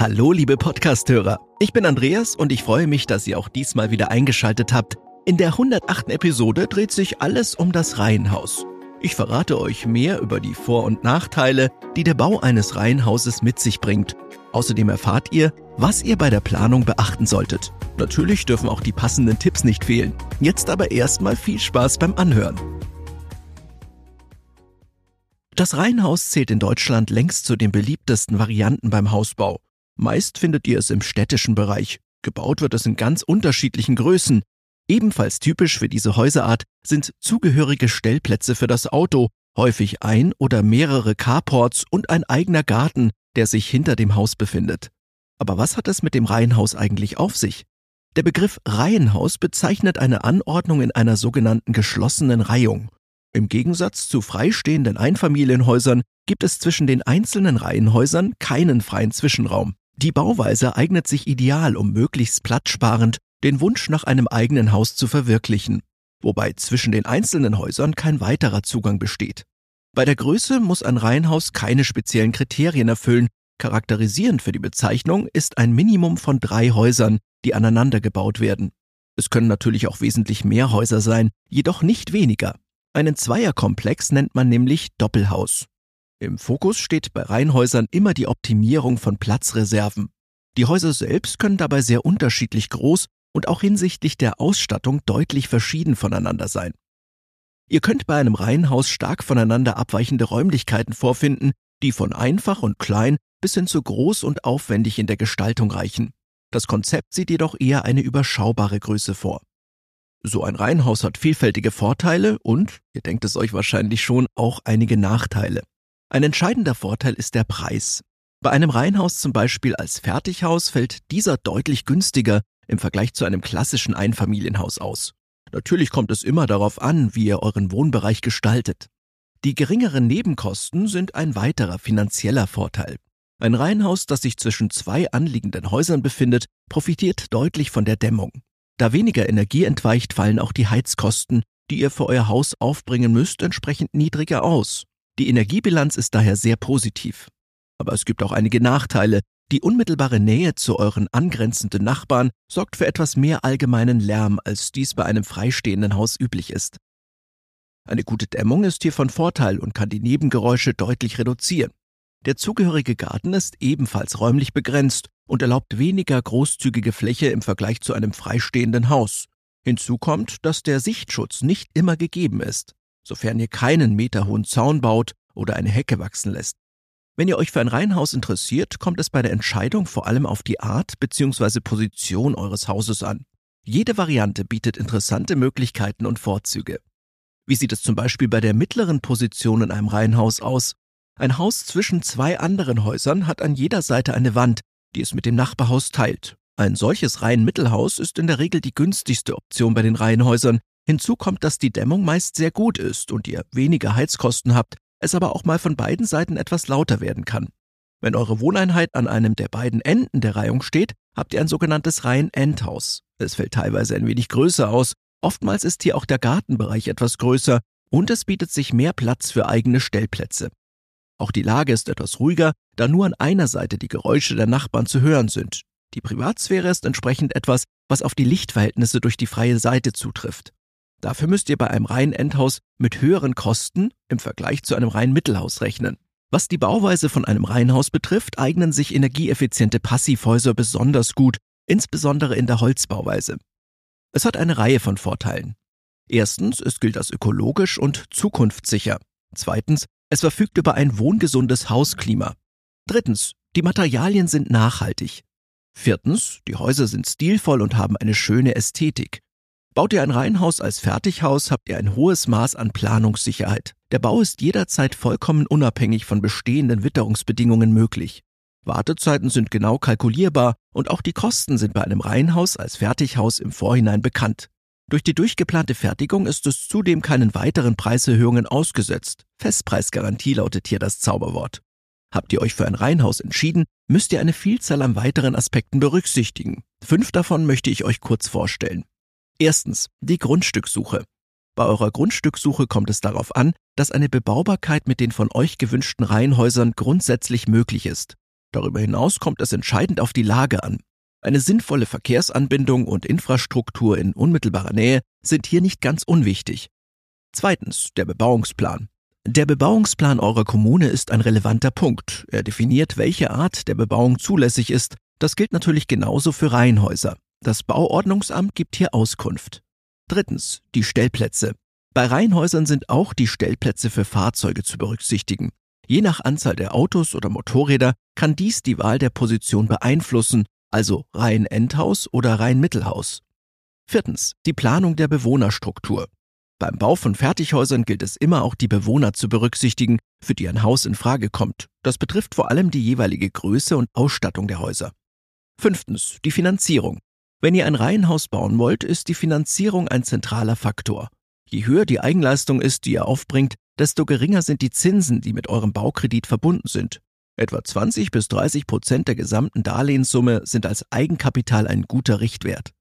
Hallo, liebe Podcasthörer. Ich bin Andreas und ich freue mich, dass ihr auch diesmal wieder eingeschaltet habt. In der 108. Episode dreht sich alles um das Reihenhaus. Ich verrate euch mehr über die Vor- und Nachteile, die der Bau eines Reihenhauses mit sich bringt. Außerdem erfahrt ihr, was ihr bei der Planung beachten solltet. Natürlich dürfen auch die passenden Tipps nicht fehlen. Jetzt aber erstmal viel Spaß beim Anhören. Das Reihenhaus zählt in Deutschland längst zu den beliebtesten Varianten beim Hausbau. Meist findet ihr es im städtischen Bereich. Gebaut wird es in ganz unterschiedlichen Größen. Ebenfalls typisch für diese Häuserart sind zugehörige Stellplätze für das Auto, häufig ein oder mehrere Carports und ein eigener Garten, der sich hinter dem Haus befindet. Aber was hat es mit dem Reihenhaus eigentlich auf sich? Der Begriff Reihenhaus bezeichnet eine Anordnung in einer sogenannten geschlossenen Reihung. Im Gegensatz zu freistehenden Einfamilienhäusern gibt es zwischen den einzelnen Reihenhäusern keinen freien Zwischenraum. Die Bauweise eignet sich ideal, um möglichst platzsparend den Wunsch nach einem eigenen Haus zu verwirklichen, wobei zwischen den einzelnen Häusern kein weiterer Zugang besteht. Bei der Größe muss ein Reihenhaus keine speziellen Kriterien erfüllen, charakterisierend für die Bezeichnung ist ein Minimum von drei Häusern, die aneinander gebaut werden. Es können natürlich auch wesentlich mehr Häuser sein, jedoch nicht weniger. Einen Zweierkomplex nennt man nämlich Doppelhaus. Im Fokus steht bei Reihenhäusern immer die Optimierung von Platzreserven. Die Häuser selbst können dabei sehr unterschiedlich groß und auch hinsichtlich der Ausstattung deutlich verschieden voneinander sein. Ihr könnt bei einem Reihenhaus stark voneinander abweichende Räumlichkeiten vorfinden, die von einfach und klein bis hin zu groß und aufwendig in der Gestaltung reichen. Das Konzept sieht jedoch eher eine überschaubare Größe vor. So ein Reihenhaus hat vielfältige Vorteile und, ihr denkt es euch wahrscheinlich schon, auch einige Nachteile. Ein entscheidender Vorteil ist der Preis. Bei einem Reihenhaus zum Beispiel als Fertighaus fällt dieser deutlich günstiger im Vergleich zu einem klassischen Einfamilienhaus aus. Natürlich kommt es immer darauf an, wie ihr euren Wohnbereich gestaltet. Die geringeren Nebenkosten sind ein weiterer finanzieller Vorteil. Ein Reihenhaus, das sich zwischen zwei anliegenden Häusern befindet, profitiert deutlich von der Dämmung. Da weniger Energie entweicht, fallen auch die Heizkosten, die ihr für euer Haus aufbringen müsst, entsprechend niedriger aus. Die Energiebilanz ist daher sehr positiv. Aber es gibt auch einige Nachteile. Die unmittelbare Nähe zu euren angrenzenden Nachbarn sorgt für etwas mehr allgemeinen Lärm, als dies bei einem freistehenden Haus üblich ist. Eine gute Dämmung ist hier von Vorteil und kann die Nebengeräusche deutlich reduzieren. Der zugehörige Garten ist ebenfalls räumlich begrenzt und erlaubt weniger großzügige Fläche im Vergleich zu einem freistehenden Haus. Hinzu kommt, dass der Sichtschutz nicht immer gegeben ist, sofern ihr keinen meterhohen Zaun baut oder eine Hecke wachsen lässt. Wenn ihr euch für ein Reihenhaus interessiert, kommt es bei der Entscheidung vor allem auf die Art bzw. Position eures Hauses an. Jede Variante bietet interessante Möglichkeiten und Vorzüge. Wie sieht es zum Beispiel bei der mittleren Position in einem Reihenhaus aus? Ein Haus zwischen zwei anderen Häusern hat an jeder Seite eine Wand, die es mit dem Nachbarhaus teilt. Ein solches Reihenmittelhaus ist in der Regel die günstigste Option bei den Reihenhäusern. Hinzu kommt, dass die Dämmung meist sehr gut ist und ihr weniger Heizkosten habt, es aber auch mal von beiden Seiten etwas lauter werden kann. Wenn eure Wohneinheit an einem der beiden Enden der Reihung steht, habt ihr ein sogenanntes Reihen-Endhaus. Es fällt teilweise ein wenig größer aus, oftmals ist hier auch der Gartenbereich etwas größer und es bietet sich mehr Platz für eigene Stellplätze. Auch die Lage ist etwas ruhiger, da nur an einer Seite die Geräusche der Nachbarn zu hören sind. Die Privatsphäre ist entsprechend etwas, was auf die Lichtverhältnisse durch die freie Seite zutrifft. Dafür müsst ihr bei einem reinen Endhaus mit höheren Kosten im Vergleich zu einem reinen Mittelhaus rechnen. Was die Bauweise von einem Reihenhaus betrifft, eignen sich energieeffiziente Passivhäuser besonders gut, insbesondere in der Holzbauweise. Es hat eine Reihe von Vorteilen. Erstens, es gilt als ökologisch und zukunftssicher. Zweitens, es verfügt über ein wohngesundes Hausklima. Drittens, die Materialien sind nachhaltig. Viertens, die Häuser sind stilvoll und haben eine schöne Ästhetik. Baut ihr ein Reihenhaus als Fertighaus, habt ihr ein hohes Maß an Planungssicherheit. Der Bau ist jederzeit vollkommen unabhängig von bestehenden Witterungsbedingungen möglich. Wartezeiten sind genau kalkulierbar und auch die Kosten sind bei einem Reihenhaus als Fertighaus im Vorhinein bekannt. Durch die durchgeplante Fertigung ist es zudem keinen weiteren Preiserhöhungen ausgesetzt. Festpreisgarantie lautet hier das Zauberwort. Habt ihr euch für ein Reihenhaus entschieden, müsst ihr eine Vielzahl an weiteren Aspekten berücksichtigen. Fünf davon möchte ich euch kurz vorstellen. Erstens, die Grundstückssuche. Bei eurer Grundstückssuche kommt es darauf an, dass eine Bebaubarkeit mit den von euch gewünschten Reihenhäusern grundsätzlich möglich ist. Darüber hinaus kommt es entscheidend auf die Lage an. Eine sinnvolle Verkehrsanbindung und Infrastruktur in unmittelbarer Nähe sind hier nicht ganz unwichtig. Zweitens, der Bebauungsplan. Der Bebauungsplan eurer Kommune ist ein relevanter Punkt. Er definiert, welche Art der Bebauung zulässig ist. Das gilt natürlich genauso für Reihenhäuser. Das Bauordnungsamt gibt hier Auskunft. Drittens, die Stellplätze. Bei Reihenhäusern sind auch die Stellplätze für Fahrzeuge zu berücksichtigen. Je nach Anzahl der Autos oder Motorräder kann dies die Wahl der Position beeinflussen, also Reihen-Endhaus oder Reihen-Mittelhaus. Viertens, die Planung der Bewohnerstruktur. Beim Bau von Fertighäusern gilt es immer auch die Bewohner zu berücksichtigen, für die ein Haus in Frage kommt. Das betrifft vor allem die jeweilige Größe und Ausstattung der Häuser. Fünftens, die Finanzierung. Wenn ihr ein Reihenhaus bauen wollt, ist die Finanzierung ein zentraler Faktor. Je höher die Eigenleistung ist, die ihr aufbringt, desto geringer sind die Zinsen, die mit eurem Baukredit verbunden sind. Etwa 20 bis 30 Prozent der gesamten Darlehenssumme sind als Eigenkapital ein guter Richtwert.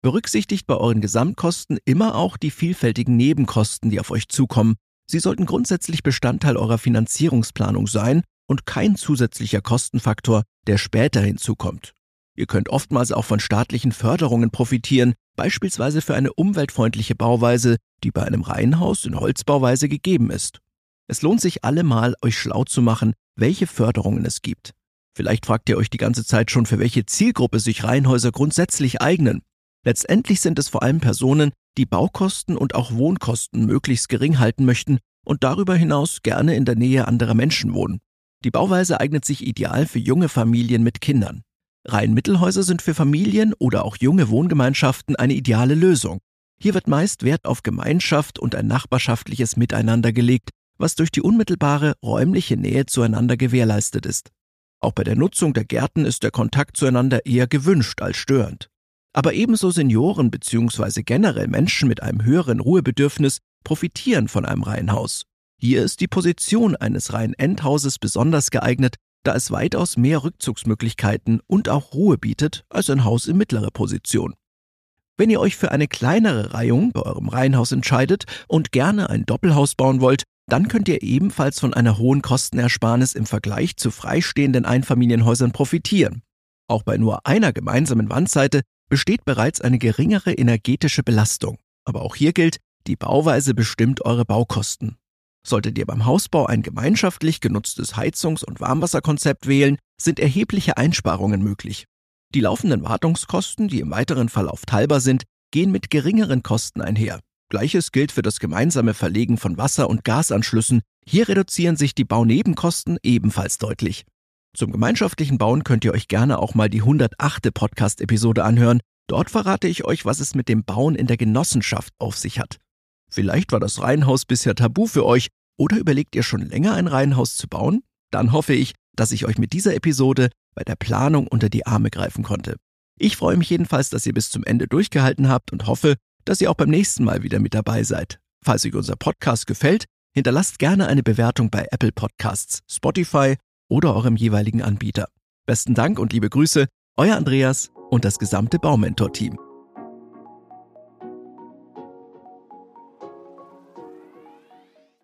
Berücksichtigt bei euren Gesamtkosten immer auch die vielfältigen Nebenkosten, die auf euch zukommen. Sie sollten grundsätzlich Bestandteil eurer Finanzierungsplanung sein und kein zusätzlicher Kostenfaktor, der später hinzukommt. Ihr könnt oftmals auch von staatlichen Förderungen profitieren, beispielsweise für eine umweltfreundliche Bauweise, die bei einem Reihenhaus in Holzbauweise gegeben ist. Es lohnt sich allemal, euch schlau zu machen, welche Förderungen es gibt. Vielleicht fragt ihr euch die ganze Zeit schon, für welche Zielgruppe sich Reihenhäuser grundsätzlich eignen. Letztendlich sind es vor allem Personen, die Baukosten und auch Wohnkosten möglichst gering halten möchten und darüber hinaus gerne in der Nähe anderer Menschen wohnen. Die Bauweise eignet sich ideal für junge Familien mit Kindern. Reihenmittelhäuser sind für Familien oder auch junge Wohngemeinschaften eine ideale Lösung. Hier wird meist Wert auf Gemeinschaft und ein nachbarschaftliches Miteinander gelegt, was durch die unmittelbare räumliche Nähe zueinander gewährleistet ist. Auch bei der Nutzung der Gärten ist der Kontakt zueinander eher gewünscht als störend. Aber ebenso Senioren bzw. generell Menschen mit einem höheren Ruhebedürfnis profitieren von einem Reihenhaus. Hier ist die Position eines Reihenendhauses besonders geeignet, da es weitaus mehr Rückzugsmöglichkeiten und auch Ruhe bietet als ein Haus in mittlerer Position. Wenn ihr euch für eine kleinere Reihung bei eurem Reihenhaus entscheidet und gerne ein Doppelhaus bauen wollt, dann könnt ihr ebenfalls von einer hohen Kostenersparnis im Vergleich zu freistehenden Einfamilienhäusern profitieren. Auch bei nur einer gemeinsamen Wandseite besteht bereits eine geringere energetische Belastung. Aber auch hier gilt, die Bauweise bestimmt eure Baukosten. Solltet ihr beim Hausbau ein gemeinschaftlich genutztes Heizungs- und Warmwasserkonzept wählen, sind erhebliche Einsparungen möglich. Die laufenden Wartungskosten, die im weiteren Verlauf teilbar sind, gehen mit geringeren Kosten einher. Gleiches gilt für das gemeinsame Verlegen von Wasser- und Gasanschlüssen. Hier reduzieren sich die Baunebenkosten ebenfalls deutlich. Zum gemeinschaftlichen Bauen könnt ihr euch gerne auch mal die 108. Podcast-Episode anhören. Dort verrate ich euch, was es mit dem Bauen in der Genossenschaft auf sich hat. Vielleicht war das Reihenhaus bisher tabu für euch oder überlegt ihr schon länger ein Reihenhaus zu bauen? Dann hoffe ich, dass ich euch mit dieser Episode bei der Planung unter die Arme greifen konnte. Ich freue mich jedenfalls, dass ihr bis zum Ende durchgehalten habt und hoffe, dass ihr auch beim nächsten Mal wieder mit dabei seid. Falls euch unser Podcast gefällt, hinterlasst gerne eine Bewertung bei Apple Podcasts, Spotify oder eurem jeweiligen Anbieter. Besten Dank und liebe Grüße, euer Andreas und das gesamte Baumentor-Team.